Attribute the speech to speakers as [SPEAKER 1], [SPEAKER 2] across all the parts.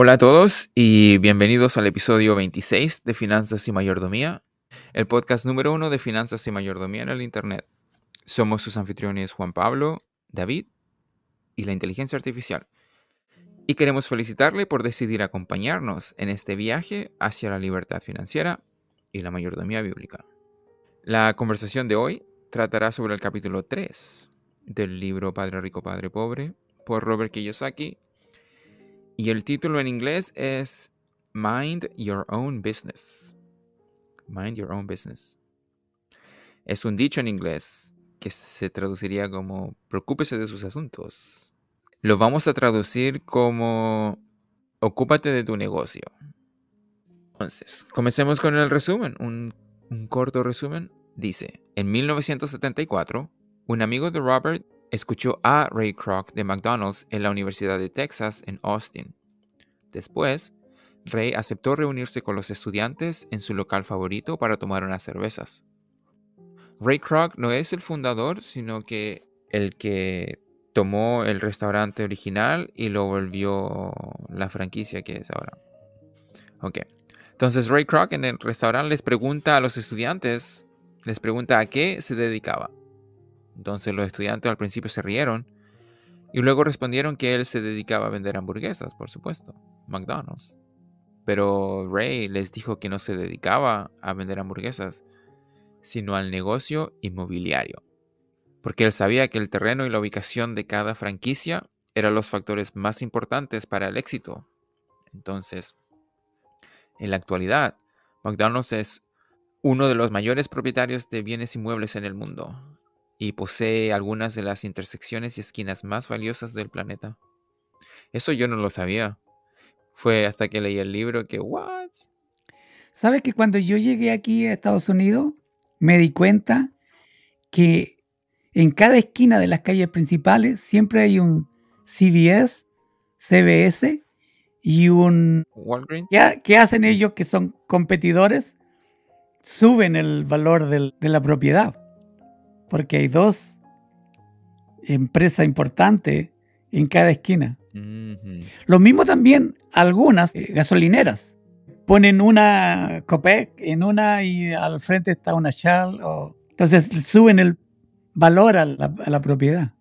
[SPEAKER 1] Hola a todos y bienvenidos al episodio 26 de Finanzas y Mayordomía, el podcast número uno de Finanzas y Mayordomía en el Internet. Somos sus anfitriones Juan Pablo, David y la inteligencia artificial. Y queremos felicitarle por decidir acompañarnos en este viaje hacia la libertad financiera y la mayordomía bíblica. La conversación de hoy tratará sobre el capítulo 3 del libro Padre Rico, Padre Pobre por Robert Kiyosaki y el título en inglés es Mind Your Own Business. Mind Your Own Business. Es un dicho en inglés que se traduciría como preocúpese de sus asuntos. Lo vamos a traducir como ocúpate de tu negocio. Entonces, comencemos con el resumen, un, corto resumen. Dice, en 1974, un amigo de Robert escuchó a Ray Kroc de McDonald's en la Universidad de Texas en Austin. Después, Ray aceptó reunirse con los estudiantes en su local favorito para tomar unas cervezas. Ray Kroc no es el fundador, sino que el que tomó el restaurante original y lo volvió la franquicia que es ahora. Ok. Entonces Ray Kroc en el restaurante les pregunta a los estudiantes, les pregunta a qué se dedicaba. Entonces los estudiantes al principio se rieron y luego respondieron que él se dedicaba a vender hamburguesas, por supuesto, McDonald's. Pero Ray les dijo que no se dedicaba a vender hamburguesas, sino al negocio inmobiliario. Porque él sabía que el terreno y la ubicación de cada franquicia eran los factores más importantes para el éxito. Entonces, en la actualidad, McDonald's es uno de los mayores propietarios de bienes inmuebles en el mundo y posee algunas de las intersecciones y esquinas más valiosas del planeta. Eso yo no lo sabía. Fue hasta que leí el libro que, ¿what?
[SPEAKER 2] ¿Sabes que cuando yo llegué aquí a Estados Unidos, me di cuenta que en cada esquina de las calles principales siempre hay un CVS, CBS y un...
[SPEAKER 1] Walgreens.
[SPEAKER 2] ¿Qué, qué hacen ellos que son competidores? Suben el valor del- de la propiedad porque hay dos empresas importantes en cada esquina. Lo mismo también algunas eh, gasolineras. Ponen una Copec en una y al frente está una Shell. o- Entonces suben el valor a la, a la propiedad.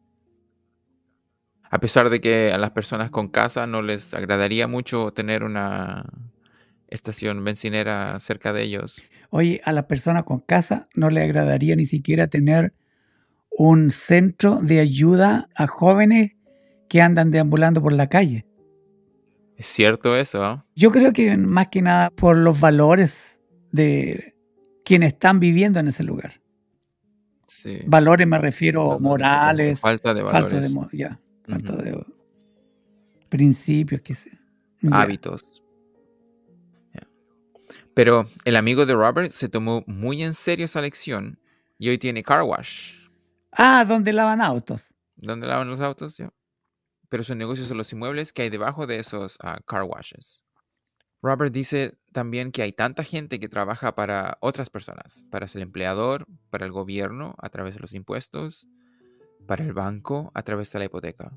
[SPEAKER 1] A pesar de que a las personas con casa no les agradaría mucho tener una estación bencinera cerca de ellos.
[SPEAKER 2] Oye, a las personas con casa no le agradaría ni siquiera tener un centro de ayuda a jóvenes que andan deambulando por la calle.
[SPEAKER 1] ¿Es cierto eso? ah?
[SPEAKER 2] Yo creo que más que nada por los valores de quienes están viviendo en ese lugar.
[SPEAKER 1] Sí.
[SPEAKER 2] Valores me refiero morales,
[SPEAKER 1] Falta de
[SPEAKER 2] falta
[SPEAKER 1] valores.
[SPEAKER 2] de, mo- ya, falta de principios, que sé.
[SPEAKER 1] Hábitos. Pero el amigo de Robert se tomó muy en serio esa lección y hoy tiene car wash.
[SPEAKER 2] Ah, donde lavan autos.
[SPEAKER 1] ¿Dónde lavan los autos? Ya. Pero su negocio son los inmuebles que hay debajo de esos ah, car washes. Robert dice también que hay tanta gente que trabaja para otras personas, para el empleador, para el gobierno a través de los impuestos, para el banco a través de la hipoteca.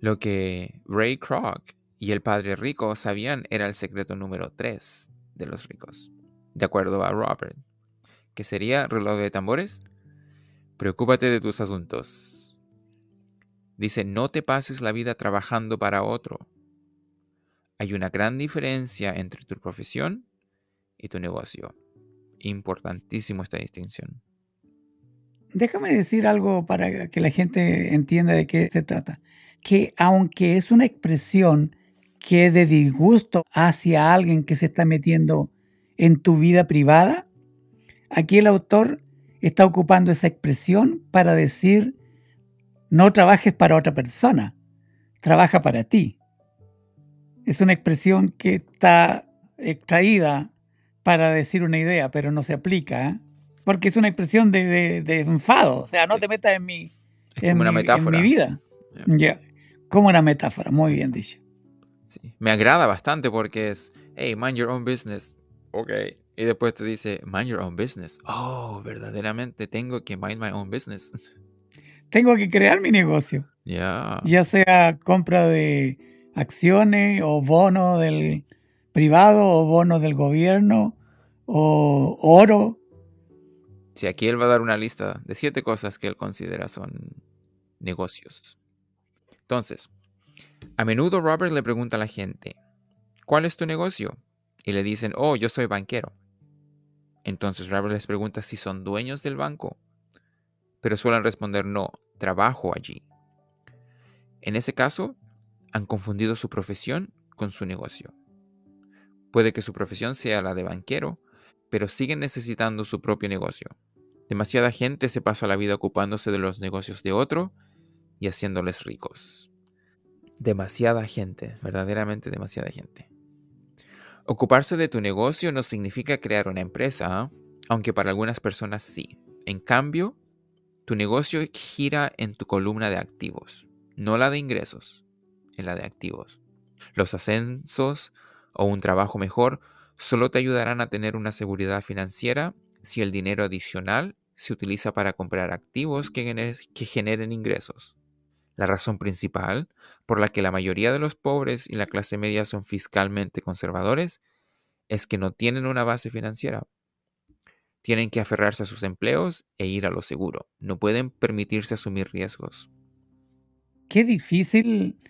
[SPEAKER 1] Lo que Ray Kroc y el padre rico sabían era el secreto número 3 de los ricos, de acuerdo a Robert, que sería reloj de tambores. Preocúpate de tus asuntos. Dice, no te pases la vida trabajando para otro. Hay una gran diferencia entre tu profesión y tu negocio. Importantísimo esta distinción.
[SPEAKER 2] Déjame decir algo para que la gente entienda de qué se trata. Que aunque es una expresión que de disgusto hacia alguien que se está metiendo en tu vida privada, aquí el autor está ocupando esa expresión para decir no trabajes para otra persona, trabaja para ti. Es una expresión que está extraída para decir una idea, pero no se aplica, ¿eh? porque es una expresión de, de- de enfado, o sea, no te metas en mi,
[SPEAKER 1] Es
[SPEAKER 2] en
[SPEAKER 1] como una
[SPEAKER 2] mi- en mi vida.
[SPEAKER 1] Ya.
[SPEAKER 2] Como una metáfora, muy bien dicho.
[SPEAKER 1] Sí. Me agrada bastante porque es, hey, mind your own business. Ok. Y después te dice, mind your own business. Oh, verdaderamente tengo que mind my own business.
[SPEAKER 2] Tengo que crear mi negocio,
[SPEAKER 1] Ya.
[SPEAKER 2] ya sea compra de acciones o bonos del privado o bonos del gobierno o oro.
[SPEAKER 1] Sí, aquí él va a dar una lista de siete cosas que él considera son negocios. Entonces, a menudo Robert le pregunta a la gente, ¿cuál es tu negocio? Y le dicen, oh, yo soy banquero. Entonces Robert les pregunta si son dueños del banco, pero suelen responder no, trabajo allí. En ese caso, han confundido su profesión con su negocio. Puede que su profesión sea la de banquero, pero siguen necesitando su propio negocio. Demasiada gente se pasa la vida ocupándose de los negocios de otro y haciéndoles ricos. Demasiada gente, verdaderamente demasiada gente. Ocuparse de tu negocio no significa crear una empresa, aunque para algunas personas sí. En cambio, tu negocio gira en tu columna de activos, no la de ingresos, en la de activos. Los ascensos o un trabajo mejor solo te ayudarán a tener una seguridad financiera si el dinero adicional se utiliza para comprar activos que generen ingresos. La razón principal por la que la mayoría de los pobres y la clase media son fiscalmente conservadores es que no tienen una base financiera. Tienen que aferrarse a sus empleos e ir a lo seguro. No pueden permitirse asumir riesgos.
[SPEAKER 2] Qué difícil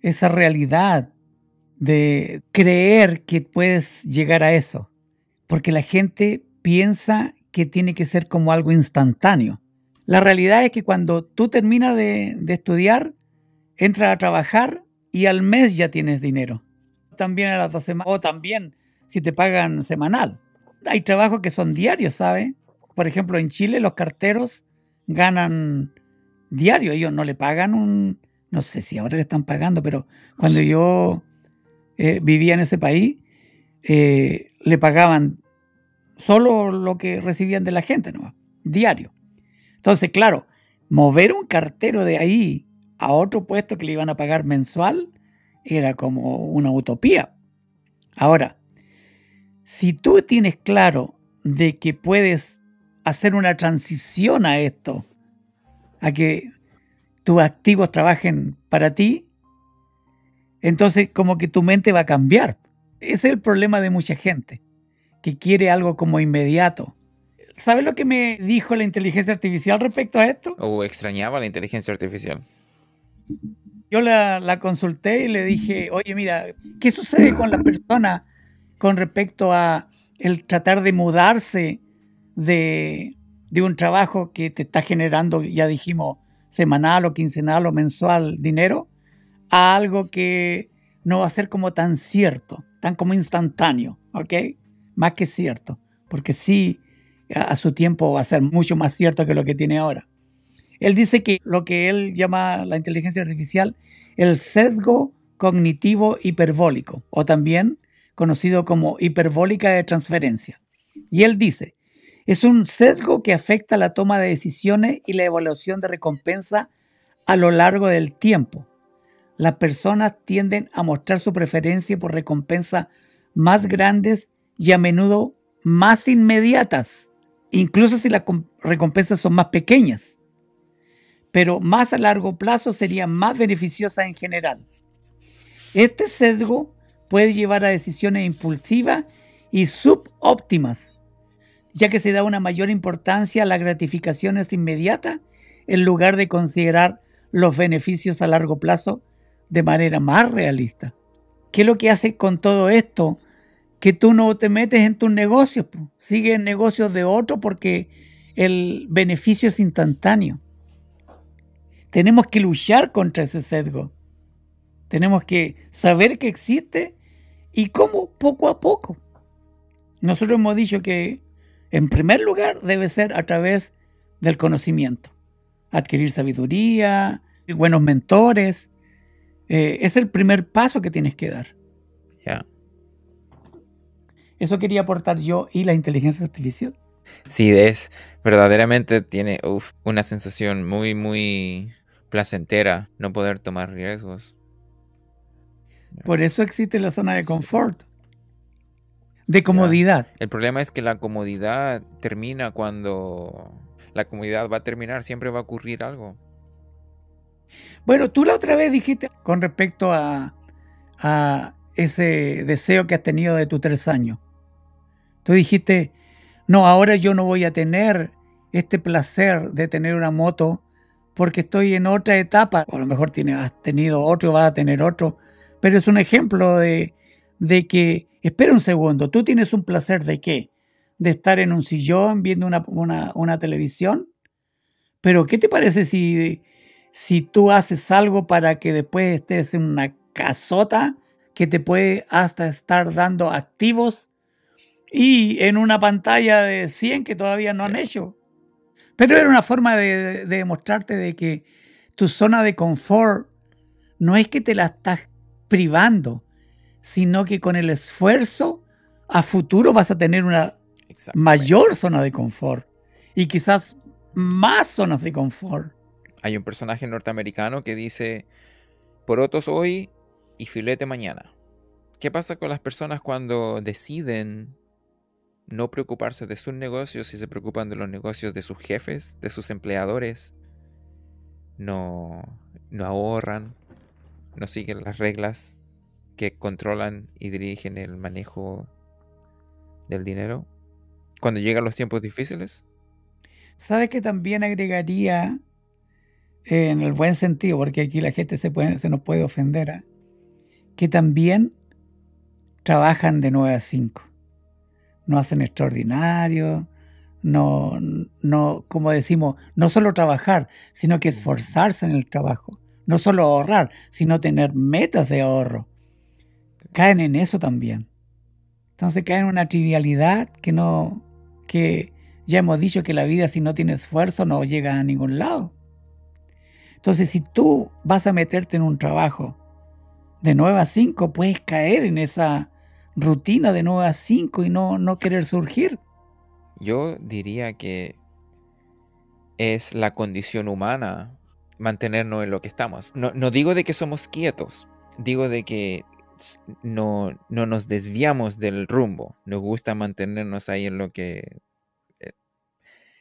[SPEAKER 2] esa realidad de creer que puedes llegar a eso. Porque la gente piensa que tiene que ser como algo instantáneo. La realidad es que cuando tú terminas de, estudiar, entras a trabajar y al mes ya tienes dinero. También a las dos semanas, o también si te pagan semanal. Hay trabajos que son diarios, ¿sabes? Por ejemplo, en Chile los carteros ganan diario, ellos no le pagan un, no sé si ahora le están pagando, pero cuando yo eh, vivía en ese país, eh, le pagaban solo lo que recibían de la gente, ¿no? Diario. Entonces, claro, mover un cartero de ahí a otro puesto que le iban a pagar mensual era como una utopía. Ahora, si tú tienes claro de que puedes hacer una transición a esto, a que tus activos trabajen para ti, entonces como que tu mente va a cambiar. Ese es el problema de mucha gente, que quiere algo como inmediato. ¿Sabes lo que me dijo la inteligencia artificial respecto a esto?
[SPEAKER 1] O extrañaba la inteligencia artificial.
[SPEAKER 2] Yo la, consulté y le dije, oye, mira, ¿qué sucede con la persona con respecto a el tratar de mudarse de, de un trabajo que te está generando, ya dijimos, semanal o quincenal o mensual dinero, a algo que no va a ser como tan cierto, tan como instantáneo, ¿ok? Más que cierto, porque sí a su tiempo va a ser mucho más cierto que lo que tiene ahora. Él dice que lo que él llama la inteligencia artificial, el sesgo cognitivo hiperbólico, o también conocido como hiperbólica de transferencia. Y él dice, es un sesgo que afecta la toma de decisiones y la evaluación de recompensa a lo largo del tiempo. Las personas tienden a mostrar su preferencia por recompensas más grandes y a menudo más inmediatas incluso si las recompensas son más pequeñas, pero más a largo plazo serían más beneficiosas en general. Este sesgo puede llevar a decisiones impulsivas y subóptimas, ya que se da una mayor importancia a las gratificaciones inmediatas en lugar de considerar los beneficios a largo plazo de manera más realista. ¿Qué es lo que hace con todo esto? Que tú no te metes en tus negocios, sigue en negocios de otro porque el beneficio es instantáneo. Tenemos que luchar contra ese sesgo. Tenemos que saber que existe y cómo poco a poco. Nosotros hemos dicho que en primer lugar debe ser a través del conocimiento. Adquirir sabiduría, buenos mentores. Eh, es el primer paso que tienes que dar.
[SPEAKER 1] Ya.
[SPEAKER 2] Eso quería aportar yo y la inteligencia artificial.
[SPEAKER 1] Sí, es verdaderamente tiene una sensación muy, muy placentera no poder tomar riesgos.
[SPEAKER 2] Por eso existe la zona de confort, de comodidad.
[SPEAKER 1] El problema es que la comodidad termina cuando la comodidad va a terminar, siempre va a ocurrir algo.
[SPEAKER 2] Bueno, tú la otra vez dijiste con respecto a a ese deseo que has tenido de tus tres años. Tú dijiste, no, ahora yo no voy a tener este placer de tener una moto porque estoy en otra etapa. O a lo mejor tiene, has tenido otro, vas a tener otro. Pero es un ejemplo de, de que, espera un segundo, tú tienes un placer de qué? De estar en un sillón viendo una, una, una televisión. Pero ¿qué te parece si, si tú haces algo para que después estés en una casota que te puede hasta estar dando activos y en una pantalla de 100 que todavía no han hecho? Pero era una forma de, demostrarte de que tu zona de confort no es que te la estás privando, sino que con el esfuerzo a futuro vas a tener una mayor zona de confort y quizás más zonas de confort.
[SPEAKER 1] Hay un personaje norteamericano que dice, porotos hoy y filete mañana. ¿Qué pasa con las personas cuando deciden no preocuparse de sus negocios y se preocupan de los negocios de sus jefes, de sus empleadores. No, no ahorran, no siguen las reglas que controlan y dirigen el manejo del dinero cuando llegan los tiempos difíciles.
[SPEAKER 2] ¿Sabes que también agregaría en el buen sentido, porque aquí la gente se, puede, se nos puede ofender, ¿ah? que también trabajan de 9 a 5 no hacen extraordinario, no, no, como decimos, no solo trabajar, sino que esforzarse en el trabajo, no solo ahorrar, sino tener metas de ahorro. Caen en eso también. Entonces caen en una trivialidad que no, que ya hemos dicho que la vida si no tiene esfuerzo no llega a ningún lado. Entonces si tú vas a meterte en un trabajo de 9 a 5, puedes caer en esa rutina de 9 a 5 y no, no querer surgir.
[SPEAKER 1] Yo diría que es la condición humana mantenernos en lo que estamos. No, digo de que somos quietos, digo de que no, no, nos desviamos del rumbo. Nos gusta mantenernos ahí en lo que... Eh,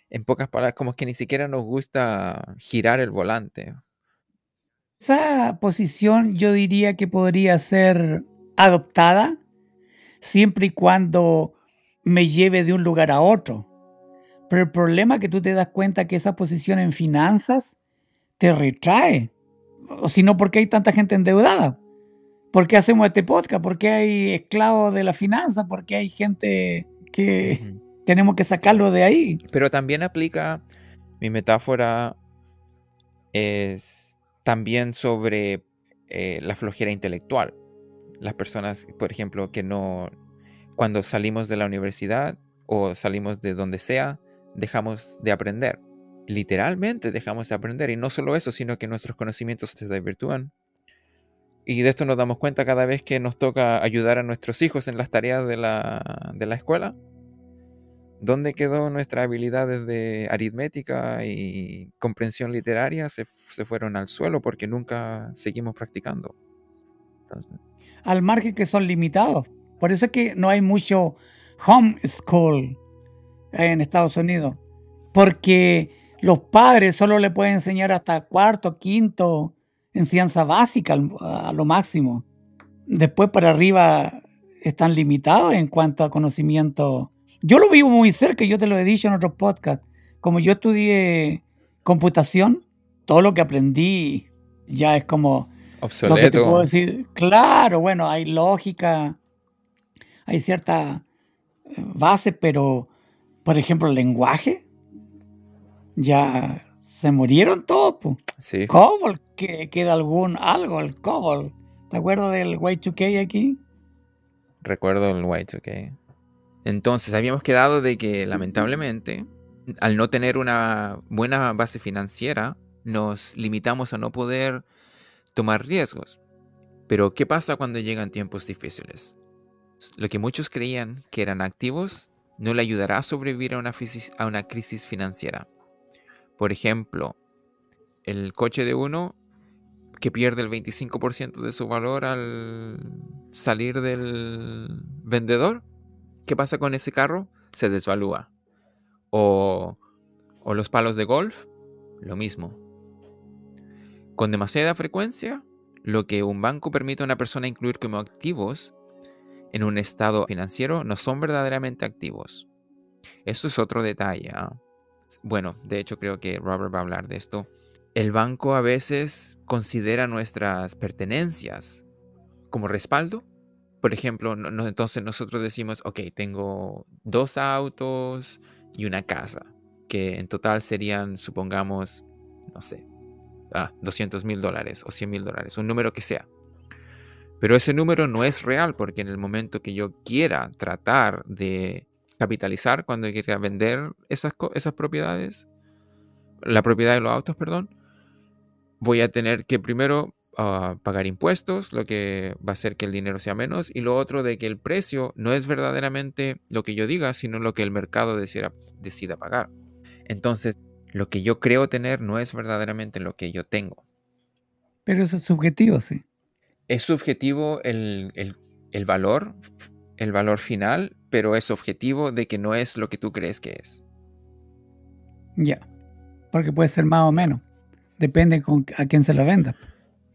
[SPEAKER 1] en pocas palabras, como que ni siquiera nos gusta girar el volante.
[SPEAKER 2] Esa posición yo diría que podría ser adoptada siempre y cuando me lleve de un lugar a otro. Pero el problema es que tú te das cuenta que esa posición en finanzas te retrae. O si no, ¿por qué hay tanta gente endeudada? ¿Por qué hacemos este podcast? ¿Por qué hay esclavos de la finanza? ¿Por qué hay gente que tenemos que sacarlo de ahí?
[SPEAKER 1] Pero también aplica, mi metáfora es también sobre eh, la flojera intelectual las personas, por ejemplo, que no, cuando salimos de la universidad o salimos de donde sea, dejamos de aprender. Literalmente dejamos de aprender. Y no solo eso, sino que nuestros conocimientos se desvirtúan. Y de esto nos damos cuenta cada vez que nos toca ayudar a nuestros hijos en las tareas de la, de la escuela. ¿Dónde quedó nuestras habilidades de aritmética y comprensión literaria? Se, se fueron al suelo porque nunca seguimos practicando.
[SPEAKER 2] Entonces, al margen que son limitados. Por eso es que no hay mucho homeschool en Estados Unidos, porque los padres solo le pueden enseñar hasta cuarto, quinto, enseñanza básica a lo máximo. Después para arriba están limitados en cuanto a conocimiento. Yo lo vivo muy cerca, yo te lo he dicho en otros podcasts. Como yo estudié computación, todo lo que aprendí ya es como
[SPEAKER 1] Obsoleto. Lo que te puedo
[SPEAKER 2] decir, claro, bueno, hay lógica, hay cierta eh, base, pero, por ejemplo, el lenguaje, ya se murieron todos.
[SPEAKER 1] Sí.
[SPEAKER 2] COBOL, que queda algún algo, el COBOL. ¿Te acuerdas del Y2K aquí?
[SPEAKER 1] Recuerdo el Y2K. Entonces, habíamos quedado de que, lamentablemente, al no tener una buena base financiera, nos limitamos a no poder tomar riesgos. Pero ¿qué pasa cuando llegan tiempos difíciles? Lo que muchos creían que eran activos no le ayudará a sobrevivir a una, crisis financiera. Por ejemplo, el coche de uno que pierde el 25% de su valor al salir del vendedor. ¿Qué pasa con ese carro? Se desvalúa. O los palos de golf, lo mismo con demasiada frecuencia, lo que un banco permite a una persona incluir como activos en un estado financiero no son verdaderamente activos. Eso es otro detalle. ¿ah? Bueno, de hecho creo que Robert va a hablar de esto. El banco a veces considera nuestras pertenencias como respaldo. Por ejemplo, entonces nosotros decimos, ok, tengo dos autos y una casa, que en total serían, supongamos, no sé, ah, 200 mil dólares o 100 mil dólares, un número que sea. Pero ese número no es real porque en el momento que yo quiera tratar de capitalizar, cuando quiera vender esas, esas propiedades, la propiedad de los autos, perdón, voy a tener que primero ah, pagar impuestos, lo que va a hacer que el dinero sea menos, y lo otro de que el precio no es verdaderamente lo que yo diga, sino lo que el mercado decida, decida pagar. Entonces, lo que yo creo tener no es verdaderamente lo que yo tengo.
[SPEAKER 2] Pero eso es subjetivo, sí.
[SPEAKER 1] Es subjetivo el, valor, el valor final, pero es objetivo de que no es lo que tú crees que es.
[SPEAKER 2] Ya, porque puede ser más o menos. Depende con a quién se lo venda.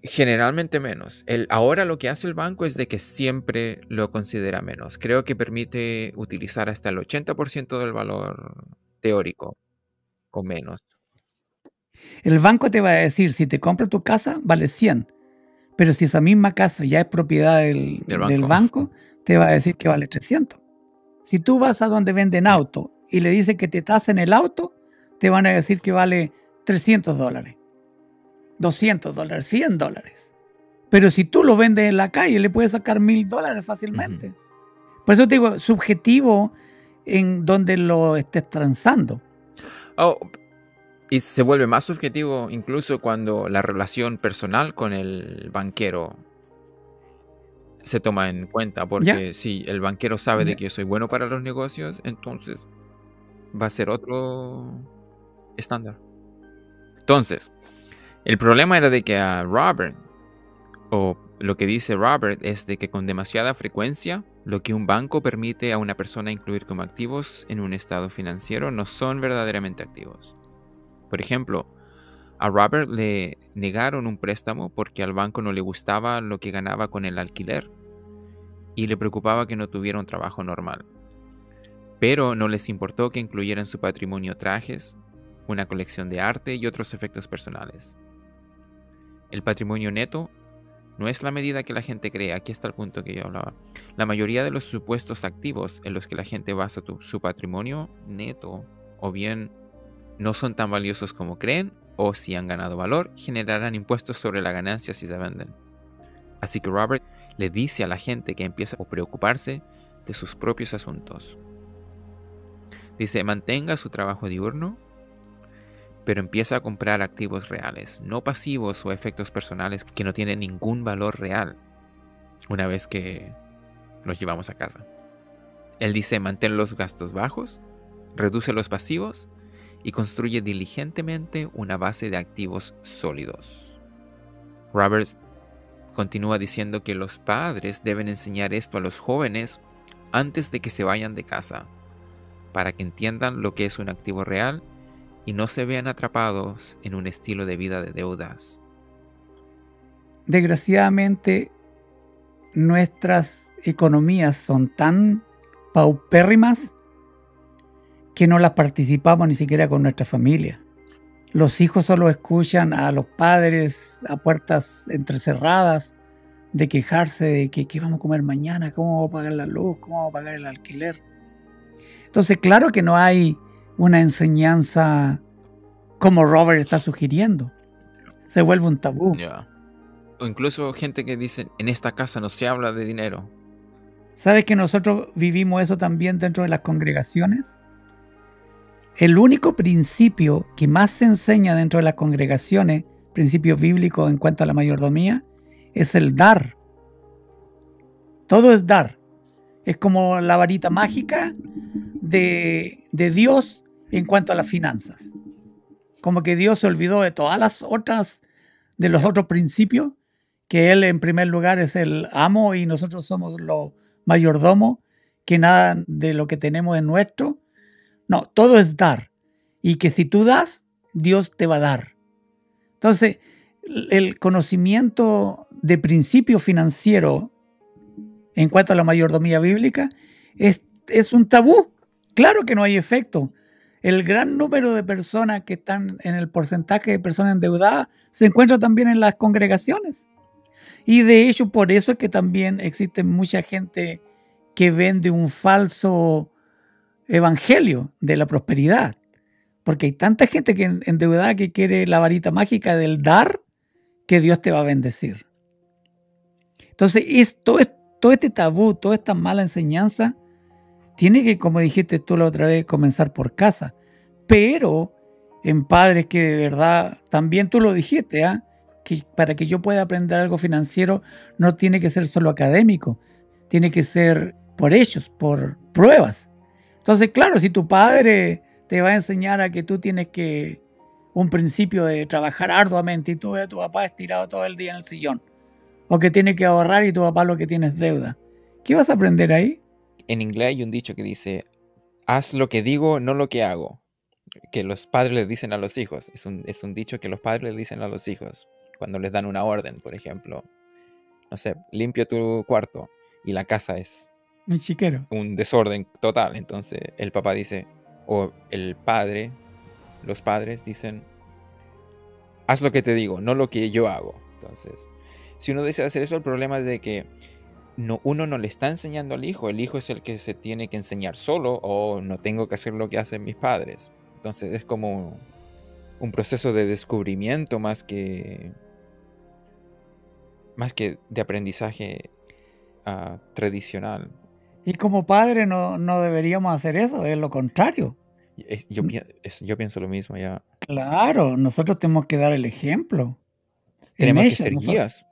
[SPEAKER 1] Generalmente menos. El, ahora lo que hace el banco es de que siempre lo considera menos. Creo que permite utilizar hasta el 80% del valor teórico o menos.
[SPEAKER 2] El banco te va a decir, si te compra tu casa, vale 100. Pero si esa misma casa ya es propiedad del, banco. te va a decir que vale 300. Si tú vas a donde venden auto y le dices que te tasen el auto, te van a decir que vale 300 dólares, 200 dólares, 100 dólares. Pero si tú lo vendes en la calle, le puedes sacar mil dólares fácilmente. Por eso te digo, subjetivo en donde lo estés transando.
[SPEAKER 1] Oh, y se vuelve más subjetivo incluso cuando la relación personal con el banquero se toma en cuenta, porque si el banquero sabe de que yo soy bueno para los negocios, entonces va a ser otro estándar. Entonces, el problema era de que a Robert, o lo que dice Robert, es de que con demasiada frecuencia, lo que un banco permite a una persona incluir como activos en un estado financiero no son verdaderamente activos. Por ejemplo, a Robert le negaron un préstamo porque al banco no le gustaba lo que ganaba con el alquiler y le preocupaba que no tuviera un trabajo normal. Pero no les importó que incluyera en su patrimonio trajes, una colección de arte y otros efectos personales. El patrimonio neto no es la medida que la gente cree, aquí está el punto que yo hablaba. La mayoría de los supuestos activos en los que la gente basa su patrimonio neto o bien no son tan valiosos como creen o si han ganado valor, generarán impuestos sobre la ganancia si se venden. Así que Robert le dice a la gente que empieza a preocuparse de sus propios asuntos. Dice, mantenga su trabajo diurno, pero empieza a comprar activos reales, no pasivos o efectos personales que no tienen ningún valor real una vez que los llevamos a casa. Él dice, mantén los gastos bajos, reduce los pasivos y construye diligentemente una base de activos sólidos. Roberts continúa diciendo que los padres deben enseñar esto a los jóvenes antes de que se vayan de casa, para que entiendan lo que es un activo real y no se vean atrapados en un estilo de vida de deudas.
[SPEAKER 2] Desgraciadamente, nuestras economías son tan paupérrimas que no las participamos ni siquiera con nuestra familia. Los hijos solo escuchan a los padres a puertas entrecerradas de quejarse de que qué vamos a comer mañana, cómo vamos a pagar la luz, cómo vamos a pagar el alquiler. Entonces, claro que no hay una enseñanza como Robert está sugiriendo. Se vuelve un tabú.
[SPEAKER 1] O incluso gente que dice, en esta casa no se habla de dinero.
[SPEAKER 2] ¿Sabes que nosotros vivimos eso también dentro de las congregaciones? El único principio que más se enseña dentro de las congregaciones, principio bíblico en cuanto a la mayordomía, es el dar. Todo es dar. Es como la varita mágica de, de Dios en cuanto a las finanzas. Como que Dios se olvidó de todas las otras, de los otros principios, que Él en primer lugar es el amo y nosotros somos los mayordomos, que nada de lo que tenemos es nuestro, no, todo es dar. Y que si tú das, Dios te va a dar. Entonces, el conocimiento de principio financiero en cuanto a la mayordomía bíblica es, es un tabú. Claro que no hay efecto. El gran número de personas que están en el porcentaje de personas endeudadas se encuentra también en las congregaciones. Y de hecho, por eso es que también existe mucha gente que vende un falso evangelio de la prosperidad. Porque hay tanta gente que endeudada que quiere la varita mágica del dar que Dios te va a bendecir. Entonces, esto, todo este tabú, toda esta mala enseñanza, tiene que, como dijiste tú la otra vez, comenzar por casa. Pero en padres que de verdad, también tú lo dijiste, ¿ah? que para que yo pueda aprender algo financiero no tiene que ser solo académico, tiene que ser por hechos, por pruebas. Entonces, claro, si tu padre te va a enseñar a que tú tienes que un principio de trabajar arduamente y tú ves a tu papá estirado todo el día en el sillón, o que tiene que ahorrar y tu papá lo que tiene es deuda, ¿qué vas a aprender ahí?
[SPEAKER 1] En inglés hay un dicho que dice, haz lo que digo, no lo que hago, que los padres le dicen a los hijos, es un, es un dicho que los padres le dicen a los hijos cuando les dan una orden, por ejemplo, no sé, limpia tu cuarto y la casa es
[SPEAKER 2] un chiquero.
[SPEAKER 1] Un desorden total. Entonces el papá dice, o el padre, los padres dicen, haz lo que te digo, no lo que yo hago. Entonces, si uno desea hacer eso, el problema es de que no, uno no le está enseñando al hijo, el hijo es el que se tiene que enseñar solo o no tengo que hacer lo que hacen mis padres. Entonces es como un proceso de descubrimiento más que más que de aprendizaje ah, tradicional.
[SPEAKER 2] Y como padre no, deberíamos hacer eso, es lo contrario.
[SPEAKER 1] Yo, yo, pienso lo mismo ya.
[SPEAKER 2] Claro, nosotros tenemos que dar el ejemplo.
[SPEAKER 1] Tenemos que ser guías.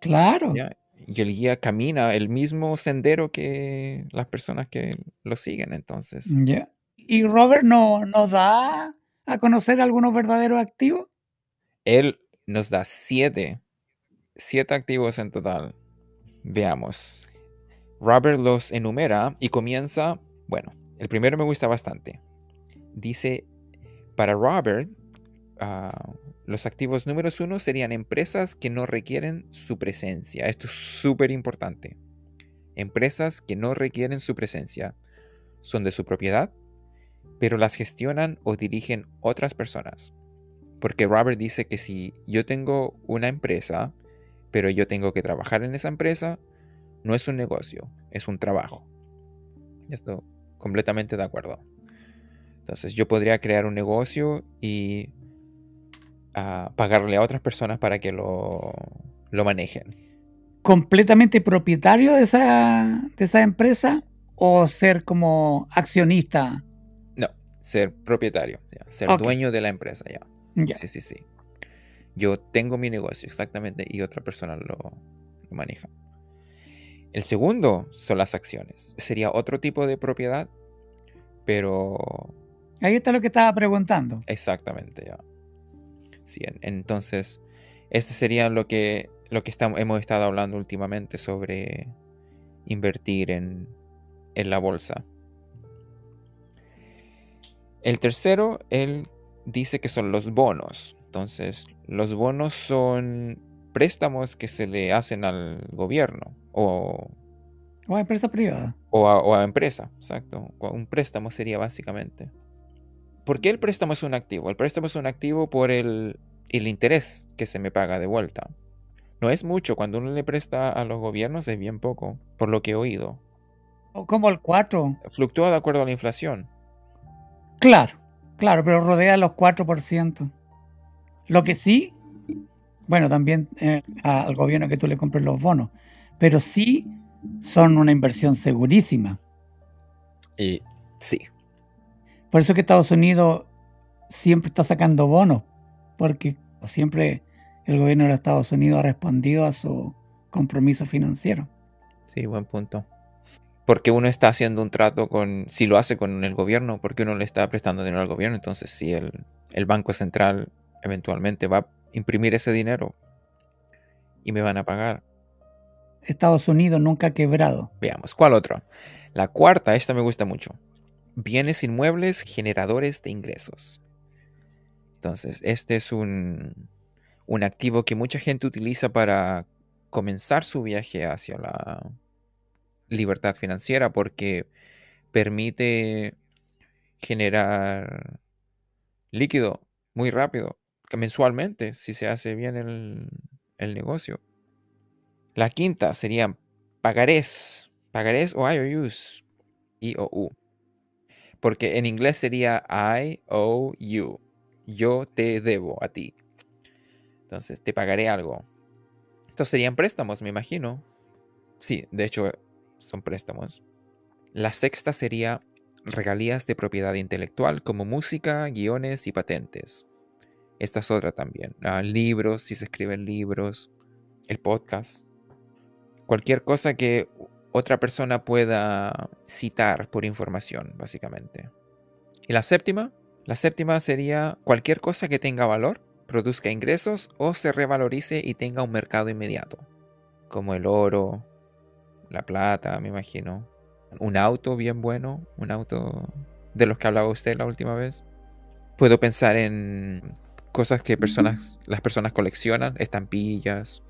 [SPEAKER 2] Claro.
[SPEAKER 1] Y el guía camina el mismo sendero que las personas que lo siguen, entonces.
[SPEAKER 2] Ya. ¿Y Robert no, nos da a conocer algunos verdaderos activos?
[SPEAKER 1] Él nos da siete siete activos en total. Veamos. Robert los enumera y comienza, bueno, el primero me gusta bastante. Dice, para Robert, ah, los activos números uno serían empresas que no requieren su presencia. Esto es súper importante. Empresas que no requieren su presencia son de su propiedad, pero las gestionan o dirigen otras personas. Porque Robert dice que si yo tengo una empresa pero yo tengo que trabajar en esa empresa, no es un negocio, es un trabajo. Estoy completamente de acuerdo. Entonces yo podría crear un negocio y ah, pagarle a otras personas para que lo, lo, manejen.
[SPEAKER 2] ¿Completamente propietario de esa, de esa empresa o ser como accionista?
[SPEAKER 1] No, ser propietario, ser dueño de la empresa ya. Sí, sí, sí. Yo tengo mi negocio, exactamente, y otra persona lo, maneja. El segundo son las acciones. Sería otro tipo de propiedad, pero...
[SPEAKER 2] Ahí está lo que estaba preguntando.
[SPEAKER 1] Exactamente, ya. Sí, entonces, este sería lo que, lo que estamos, hemos estado hablando últimamente sobre invertir en, en la bolsa. El tercero, él dice que son los bonos. Entonces, los bonos son préstamos que se le hacen al gobierno o...
[SPEAKER 2] O a empresa privada.
[SPEAKER 1] O a, o a empresa, exacto. Un préstamo sería básicamente. ¿Por qué el préstamo es un activo? El préstamo es un activo por el, el interés que se me paga de vuelta. No es mucho, cuando uno le presta a los gobiernos es bien poco, por lo que he oído.
[SPEAKER 2] O como el 4.
[SPEAKER 1] Fluctúa de acuerdo a la inflación.
[SPEAKER 2] Claro, claro, pero rodea los 4%. Lo que sí, bueno, también eh, al gobierno que tú le compres los bonos, pero sí son una inversión segurísima.
[SPEAKER 1] Y sí.
[SPEAKER 2] Por eso que Estados Unidos siempre está sacando bonos, porque siempre el gobierno de Estados Unidos ha respondido a su compromiso financiero.
[SPEAKER 1] Sí, buen punto. Porque uno está haciendo un trato con, si lo hace con el gobierno, porque uno le está prestando dinero al gobierno, entonces si el, el Banco Central eventualmente va a imprimir ese dinero y me van a pagar.
[SPEAKER 2] Estados Unidos nunca ha quebrado.
[SPEAKER 1] Veamos, ¿cuál otro? La cuarta, esta me gusta mucho. Bienes inmuebles generadores de ingresos. Entonces, este es un, un activo que mucha gente utiliza para comenzar su viaje hacia la libertad financiera porque permite generar líquido muy rápido, mensualmente, si se hace bien el, el negocio. La quinta serían pagarés, pagarés o IOUs, IOU. Porque en inglés sería I owe you. Yo te debo a ti. Entonces, te pagaré algo. Estos serían préstamos, me imagino. Sí, de hecho, son préstamos. La sexta sería regalías de propiedad intelectual como música, guiones y patentes. Esta es otra también. Ah, libros, si se escriben libros, el podcast. Cualquier cosa que otra persona pueda citar por información, básicamente. Y la séptima, la séptima sería cualquier cosa que tenga valor, produzca ingresos o se revalorice y tenga un mercado inmediato, como el oro, la plata, me imagino, un auto bien bueno, un auto de los que hablaba usted la última vez. Puedo pensar en cosas que personas, las personas coleccionan, estampillas,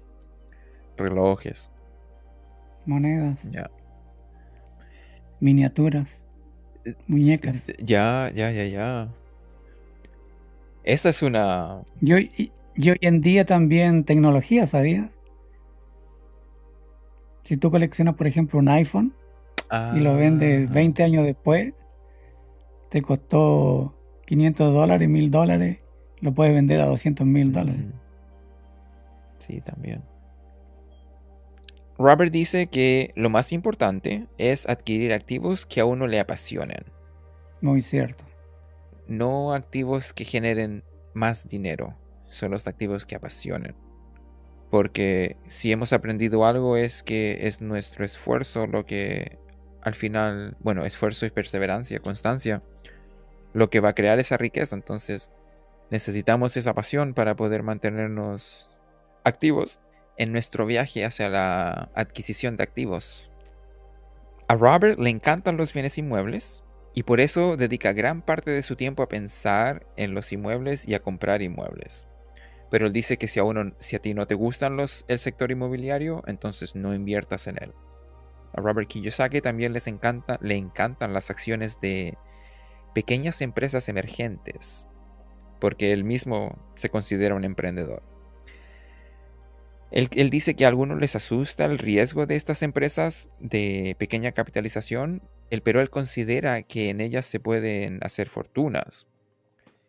[SPEAKER 1] relojes.
[SPEAKER 2] Monedas. Miniaturas. Eh, muñecas.
[SPEAKER 1] Ya, ya, ya, ya. Esa es una...
[SPEAKER 2] Yo, yo hoy en día también tecnología, ¿sabías? Si tú coleccionas, por ejemplo, un iPhone, y lo vende 20 ah. años después, te costó 500 dólares, 1000 dólares, lo puedes vender a 200 mil dólares. Mm.
[SPEAKER 1] Sí, también. Robert dice que lo más importante es adquirir activos que a uno le apasionen.
[SPEAKER 2] Muy cierto.
[SPEAKER 1] No activos que generen más dinero, son los activos que apasionen. Porque si hemos aprendido algo es que es nuestro esfuerzo lo que al final, bueno, esfuerzo y perseverancia, constancia, lo que va a crear esa riqueza. Entonces, necesitamos esa pasión para poder mantenernos activos en nuestro viaje hacia la adquisición de activos. A Robert le encantan los bienes inmuebles y por eso dedica gran parte de su tiempo a pensar en los inmuebles y a comprar inmuebles. Pero él dice que si a, uno, si a ti no te gustan los, el sector inmobiliario, entonces no inviertas en él. A Robert Kiyosaki también les encanta, le encantan las acciones de pequeñas empresas emergentes, porque él mismo se considera un emprendedor. Él, dice que a algunos les asusta el riesgo de estas empresas de pequeña capitalización, pero él considera que en ellas se pueden hacer fortunas.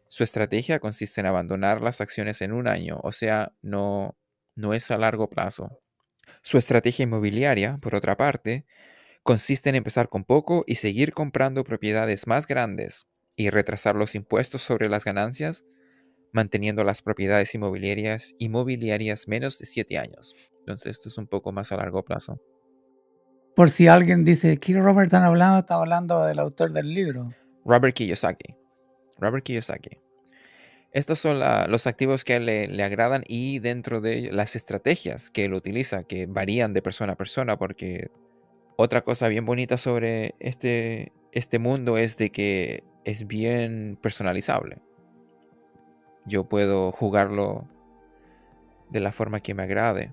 [SPEAKER 1] Su estrategia consiste en abandonar las acciones en un año, o sea, no, no es a largo plazo. Su estrategia inmobiliaria, por otra parte, consiste en empezar con poco y seguir comprando propiedades más grandes y retrasar los impuestos sobre las ganancias, manteniendo las propiedades inmobiliarias, inmobiliarias menos de 7 años. Entonces esto es un poco más a largo plazo.
[SPEAKER 2] Por si alguien dice, ¿qué Robert están hablando? Está hablando del autor del libro.
[SPEAKER 1] Robert Kiyosaki. Robert Kiyosaki. Estos son los activos que a él le, agradan y dentro de las estrategias que él utiliza, que varían de persona a persona, porque otra cosa bien bonita sobre este, este mundo es de que es bien personalizable. Yo puedo jugarlo de la forma que me agrade.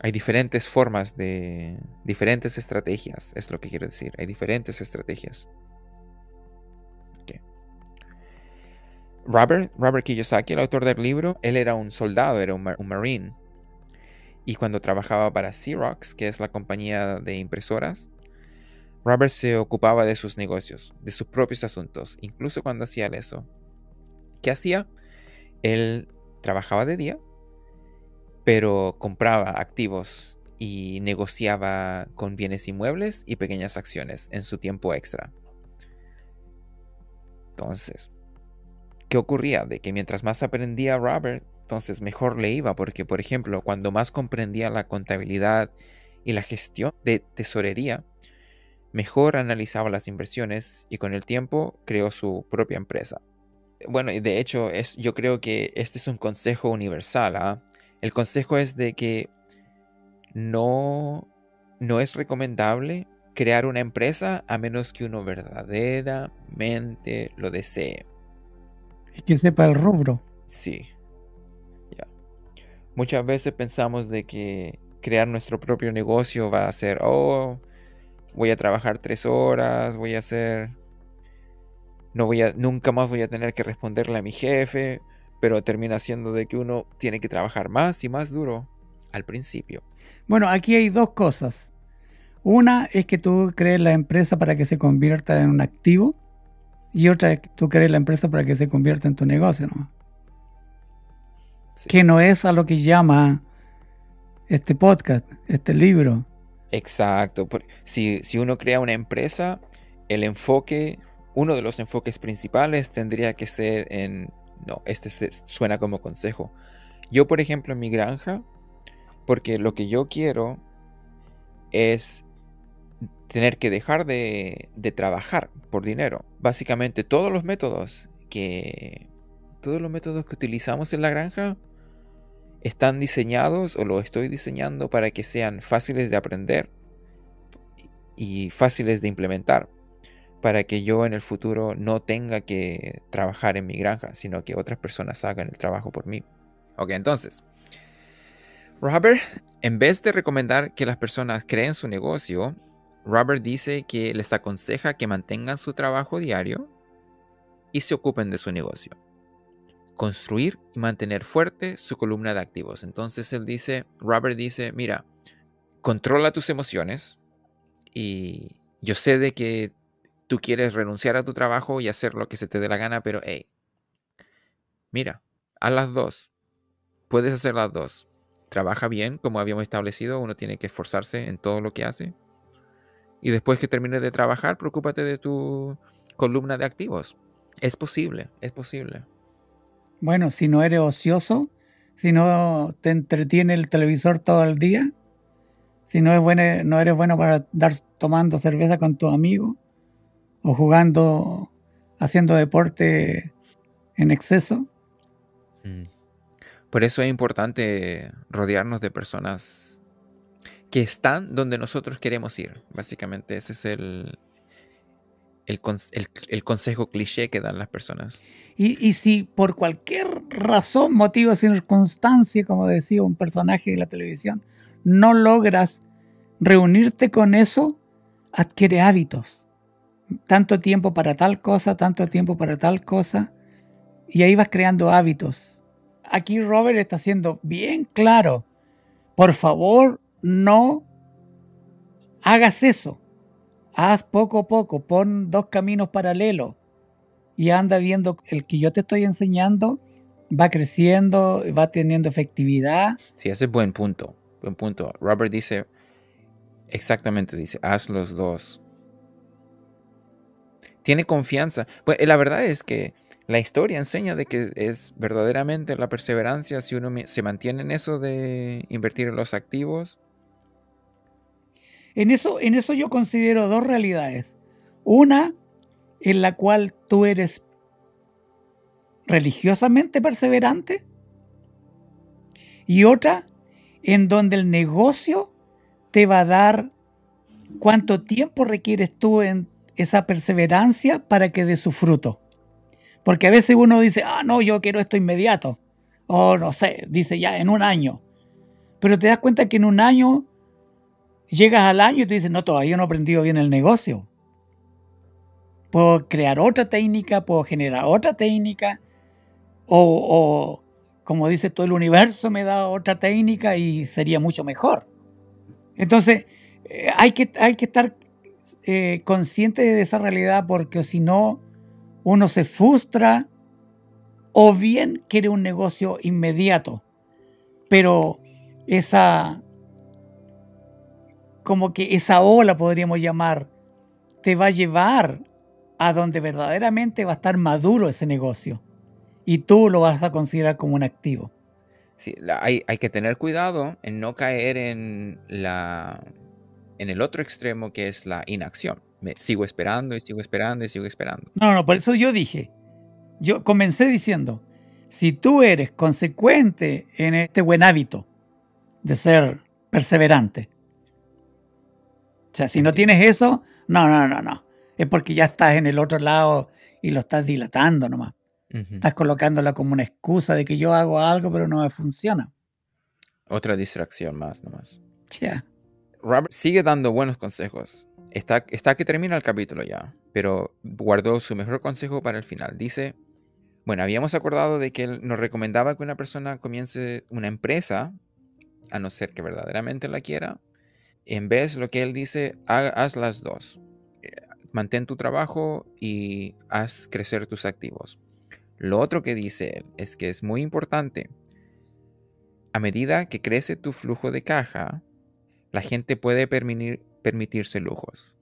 [SPEAKER 1] Hay diferentes formas de... diferentes estrategias, es lo que quiero decir. Hay diferentes estrategias. Robert, Robert Kiyosaki, el autor del libro, él era un soldado, era un, marine. Y cuando trabajaba para Xerox, que es la compañía de impresoras, Robert se ocupaba de sus negocios, de sus propios asuntos, incluso cuando hacía eso. ¿Qué hacía? Él trabajaba de día, pero compraba activos y negociaba con bienes inmuebles y pequeñas acciones en su tiempo extra. Entonces, ¿qué ocurría? De que mientras más aprendía Robert, entonces mejor le iba, porque por ejemplo, cuando más comprendía la contabilidad y la gestión de tesorería, mejor analizaba las inversiones y con el tiempo creó su propia empresa. Bueno, y de hecho, es, yo creo que este es un consejo universal. ¿ah? El consejo es de que no, no es recomendable crear una empresa a menos que uno verdaderamente lo desee.
[SPEAKER 2] Y que sepa el rubro.
[SPEAKER 1] Sí. Muchas veces pensamos de que crear nuestro propio negocio va a ser, oh, voy a trabajar tres horas, voy a hacer, no voy a, nunca más voy a tener que responderle a mi jefe, pero termina siendo de que uno tiene que trabajar más y más duro al principio.
[SPEAKER 2] Bueno, aquí hay dos cosas. Una es que tú crees la empresa para que se convierta en un activo y otra es que tú crees la empresa para que se convierta en tu negocio, ¿no? Que no es a lo que llama este podcast, este libro.
[SPEAKER 1] Exacto. Si, si uno crea una empresa, el enfoque, uno de los enfoques principales tendría que ser en... No, este suena como consejo. Yo, por ejemplo, en mi granja, porque lo que yo quiero es tener que dejar de, de, trabajar por dinero. Básicamente todos los métodos que todos los métodos que utilizamos en la granja están diseñados o lo estoy diseñando para que sean fáciles de aprender y fáciles de implementar para que yo en el futuro no tenga que trabajar en mi granja, sino que otras personas hagan el trabajo por mí. Ok, entonces, Robert, en vez de recomendar que las personas creen su negocio, Robert dice que les aconseja que mantengan su trabajo diario y se ocupen de su negocio. Construir y mantener fuerte su columna de activos. Entonces él dice, Robert dice, mira, controla tus emociones y yo sé de que tú quieres renunciar a tu trabajo y hacer lo que se te dé la gana, pero hey, mira, haz las dos. Puedes hacer las dos. Trabaja bien, como habíamos establecido, uno tiene que esforzarse en todo lo que hace. Y después que termines de trabajar, preocúpate de tu columna de activos. Es posible, es posible.
[SPEAKER 2] Bueno, si no eres ocioso, si no te entretiene el televisor todo el día, si no, es bueno, no eres bueno para dar tomando cerveza con tus amigos o jugando, haciendo deporte en exceso.
[SPEAKER 1] Mm. Por eso es importante rodearnos de personas que están donde nosotros queremos ir. Básicamente ese es el, el, consejo cliché que dan las personas.
[SPEAKER 2] Y, y, si por cualquier razón, motivo, circunstancia, como decía un personaje de la televisión, no logras reunirte con eso, adquiere hábitos. Tanto tiempo para tal cosa, tanto tiempo para tal cosa, y ahí vas creando hábitos. Aquí Robert está siendo bien claro. Por favor, no hagas eso. Haz poco a poco, pon dos caminos paralelos y anda viendo el que yo te estoy enseñando va creciendo, va teniendo efectividad.
[SPEAKER 1] Sí, ese es buen punto. Buen punto. Robert dice, exactamente, dice, haz los dos. Tiene confianza. Pues la verdad es que la historia enseña de que es verdaderamente la perseverancia si uno se mantiene en eso de invertir en los activos.
[SPEAKER 2] En eso, en eso yo considero dos realidades. Una en la cual tú eres religiosamente perseverante y otra en donde el negocio te va a dar cuánto tiempo requieres tú en esa perseverancia para que dé su fruto. Porque a veces uno dice, ah, no, yo quiero esto inmediato. O no sé, dice ya en un año. Pero te das cuenta que en un año llegas al año y tú dices, no, todavía no he aprendido bien el negocio. Puedo crear otra técnica, puedo generar otra técnica, o, como dice todo el universo me da otra técnica y sería mucho mejor. Entonces, eh, hay, que, hay que estar eh, consciente de esa realidad porque si no, uno se frustra o bien quiere un negocio inmediato. Pero esa, como que esa ola podríamos llamar, te va a llevar a donde verdaderamente va a estar maduro ese negocio y tú lo vas a considerar como un activo.
[SPEAKER 1] Sí, hay, hay, que tener cuidado en no caer en, la, en el otro extremo que es la inacción. Me sigo esperando y sigo esperando y sigo esperando.
[SPEAKER 2] No, no, por eso yo dije, yo comencé diciendo, si tú eres consecuente en este buen hábito de ser perseverante, o sea, si no tienes eso, no, no, no, no. Es porque ya estás en el otro lado y lo estás dilatando nomás. Estás colocándola como una excusa de que yo hago algo pero no me funciona.
[SPEAKER 1] Otra distracción más nomás.
[SPEAKER 2] Ya.
[SPEAKER 1] Robert sigue dando buenos consejos. Está, que termina el capítulo ya, pero guardó su mejor consejo para el final. Dice, bueno, habíamos acordado de que él nos recomendaba que una persona comience una empresa, a no ser que verdaderamente la quiera. En vez, lo que él dice, ha- haz las dos. Eh, Mantén tu trabajo y haz crecer tus activos. Lo otro que dice él es que es muy importante. A medida que crece tu flujo de caja, la gente puede permitir- permitirse lujos,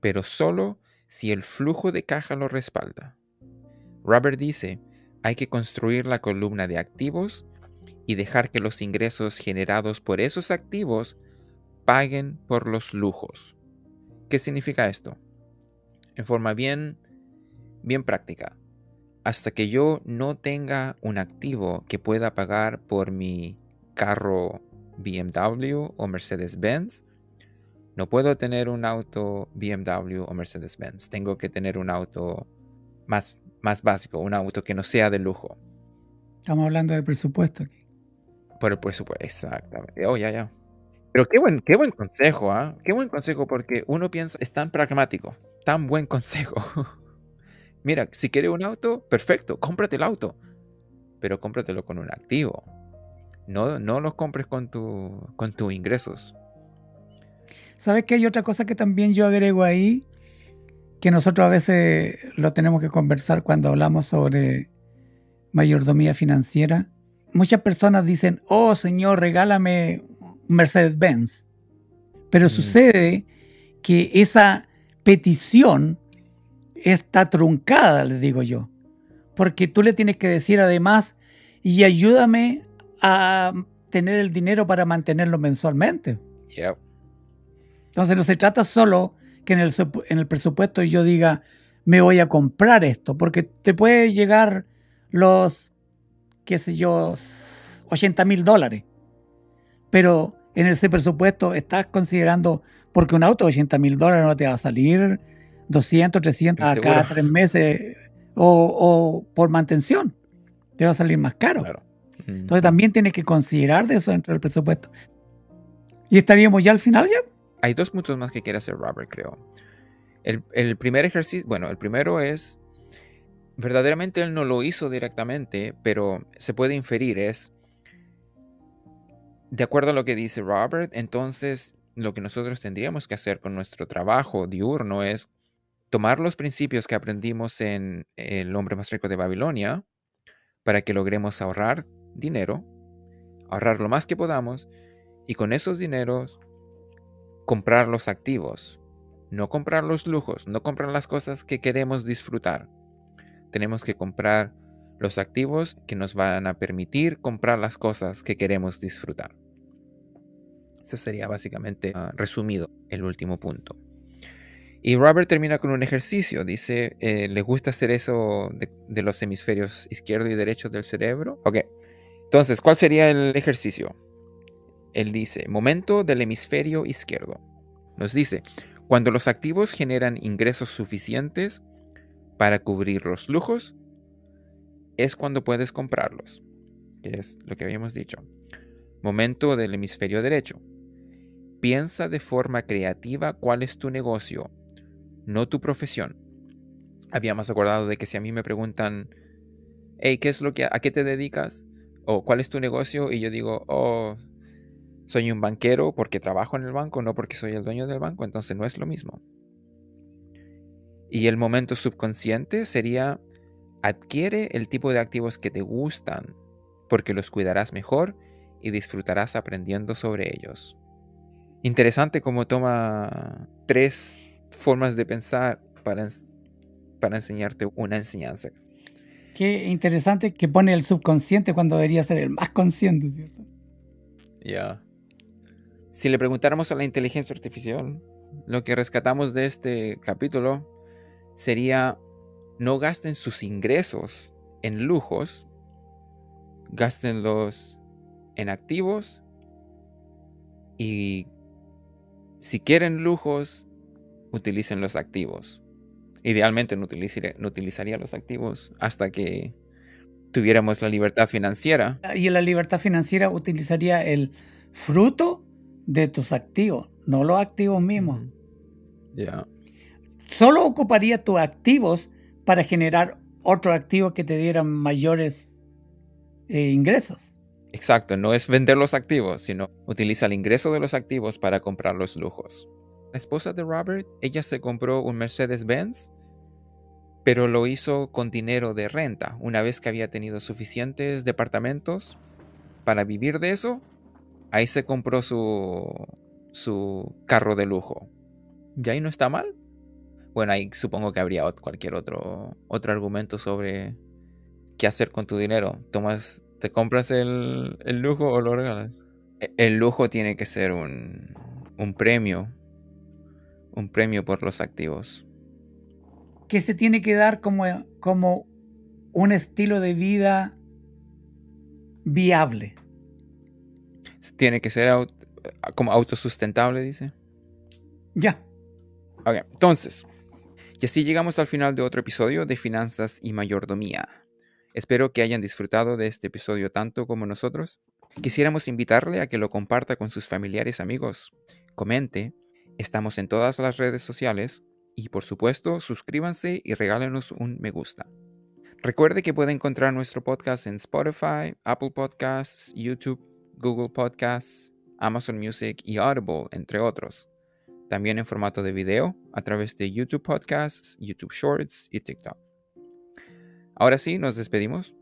[SPEAKER 1] pero solo si el flujo de caja lo respalda. Robert dice, hay que construir la columna de activos y dejar que los ingresos generados por esos activos paguen por los lujos. ¿Qué significa esto? En forma bien, bien práctica. Hasta que yo no tenga un activo que pueda pagar por mi carro BMW o Mercedes-Benz, no puedo tener un auto BMW o Mercedes-Benz. Tengo que tener un auto más, más básico, un auto que no sea de lujo.
[SPEAKER 2] Estamos hablando de presupuesto aquí.
[SPEAKER 1] Por el presupuesto, exactamente. Oh, ya, ya. Pero qué buen, qué buen consejo, ¿ah? Qué buen consejo porque uno piensa, es tan pragmático, tan buen consejo. Mira, si quieres un auto, perfecto, cómprate el auto. Pero cómpratelo con un activo. No, no los compres con, tu, con tus ingresos.
[SPEAKER 2] ¿Sabes que hay otra cosa que también yo agrego ahí? Que nosotros a veces lo tenemos que conversar cuando hablamos sobre mayordomía financiera. Muchas personas dicen, oh Señor, regálame Mercedes-Benz. Pero
[SPEAKER 1] Mm.
[SPEAKER 2] sucede que esa petición está truncada, les digo yo. Porque tú le tienes que decir además, y ayúdame a tener el dinero para mantenerlo mensualmente. Entonces no se trata solo que en el, en el presupuesto yo diga, me voy a comprar esto, porque te puede llegar los, qué sé yo, 80 mil dólares. Pero en ese presupuesto estás considerando, porque un auto de 80 mil dólares no te va a salir 200, 300 a cada tres meses o, o por mantención. Te va a salir más caro.
[SPEAKER 1] Claro.
[SPEAKER 2] Entonces también tienes que considerar de eso dentro del presupuesto. Y estaríamos ya al final ya.
[SPEAKER 1] Hay dos puntos más que quiere hacer Robert, creo. El, el primer ejercicio, bueno, el primero es, verdaderamente él no lo hizo directamente, pero se puede inferir, es, de acuerdo a lo que dice Robert, entonces lo que nosotros tendríamos que hacer con nuestro trabajo diurno es tomar los principios que aprendimos en El hombre más rico de Babilonia para que logremos ahorrar dinero, ahorrar lo más que podamos y con esos dineros comprar los activos, no comprar los lujos, no comprar las cosas que queremos disfrutar. Tenemos que comprar los activos que nos van a permitir comprar las cosas que queremos disfrutar. Ese sería básicamente ah, resumido el último punto. Y Robert termina con un ejercicio. Dice, eh, ¿les gusta hacer eso de, de los hemisferios izquierdo y derecho del cerebro? Ok. Entonces, ¿cuál sería el ejercicio? Él dice, momento del hemisferio izquierdo. Nos dice, cuando los activos generan ingresos suficientes para cubrir los lujos, es cuando puedes comprarlos, que es lo que habíamos dicho. Momento del hemisferio derecho. Piensa de forma creativa cuál es tu negocio, no tu profesión. Habíamos acordado de que si a mí me preguntan, hey, ¿qué es lo que, a qué te dedicas? O cuál es tu negocio? Y yo digo, oh, soy un banquero porque trabajo en el banco, no porque soy el dueño del banco, entonces no es lo mismo. Y el momento subconsciente sería, adquiere el tipo de activos que te gustan, porque los cuidarás mejor y disfrutarás aprendiendo sobre ellos. Interesante cómo toma tres formas de pensar para, para enseñarte una enseñanza.
[SPEAKER 2] Qué interesante que pone el subconsciente cuando debería ser el más consciente, ¿cierto?
[SPEAKER 1] Ya. Si le preguntáramos a la inteligencia artificial, lo que rescatamos de este capítulo sería no gasten sus ingresos en lujos, gástenlos en activos y si quieren lujos, utilicen los activos. Idealmente no, utiliciré- no utilizaría los activos hasta que tuviéramos la libertad financiera.
[SPEAKER 2] Y la libertad financiera utilizaría el fruto de tus activos, no los activos mismos.
[SPEAKER 1] Ya.
[SPEAKER 2] Solo ocuparía tus activos para generar otros activos que te dieran mayores eh, ingresos.
[SPEAKER 1] Exacto, no es vender los activos, sino utiliza el ingreso de los activos para comprar los lujos. La esposa de Robert, ella se compró un Mercedes-Benz, pero lo hizo con dinero de renta. Una vez que había tenido suficientes departamentos para vivir de eso, ahí se compró su, su carro de lujo. ¿Y ahí no está mal? Bueno, ahí supongo que habría cualquier otro, otro argumento sobre qué hacer con tu dinero. Tomas, ¿Te compras el, lujo o lo regalas? E, el lujo tiene que ser un, un premio. Un premio por los activos.
[SPEAKER 2] Que se tiene que dar como, como un estilo de vida viable.
[SPEAKER 1] Tiene que ser como autosustentable, dice.
[SPEAKER 2] Ya.
[SPEAKER 1] Ok, entonces, y así llegamos al final de otro episodio de Finanzas y Mayordomía. Espero que hayan disfrutado de este episodio tanto como nosotros. Quisiéramos invitarle a que lo comparta con sus familiares amigos. Comente, estamos en todas las redes sociales y por supuesto suscríbanse y regálenos un me gusta. Recuerde que puede encontrar nuestro podcast en Spotify, Apple Podcasts, YouTube, Google Podcasts, Amazon Music y Audible, entre otros también en formato de video a través de YouTube Podcasts, YouTube Shorts y TikTok. Ahora sí, nos despedimos.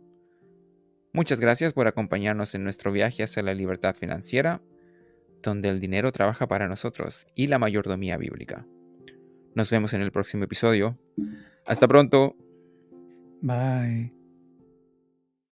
[SPEAKER 1] Muchas gracias por acompañarnos en nuestro viaje hacia la libertad financiera, donde el dinero trabaja para nosotros y la mayordomía bíblica. Nos vemos en el próximo episodio. Hasta pronto.
[SPEAKER 2] Bye.